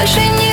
больше не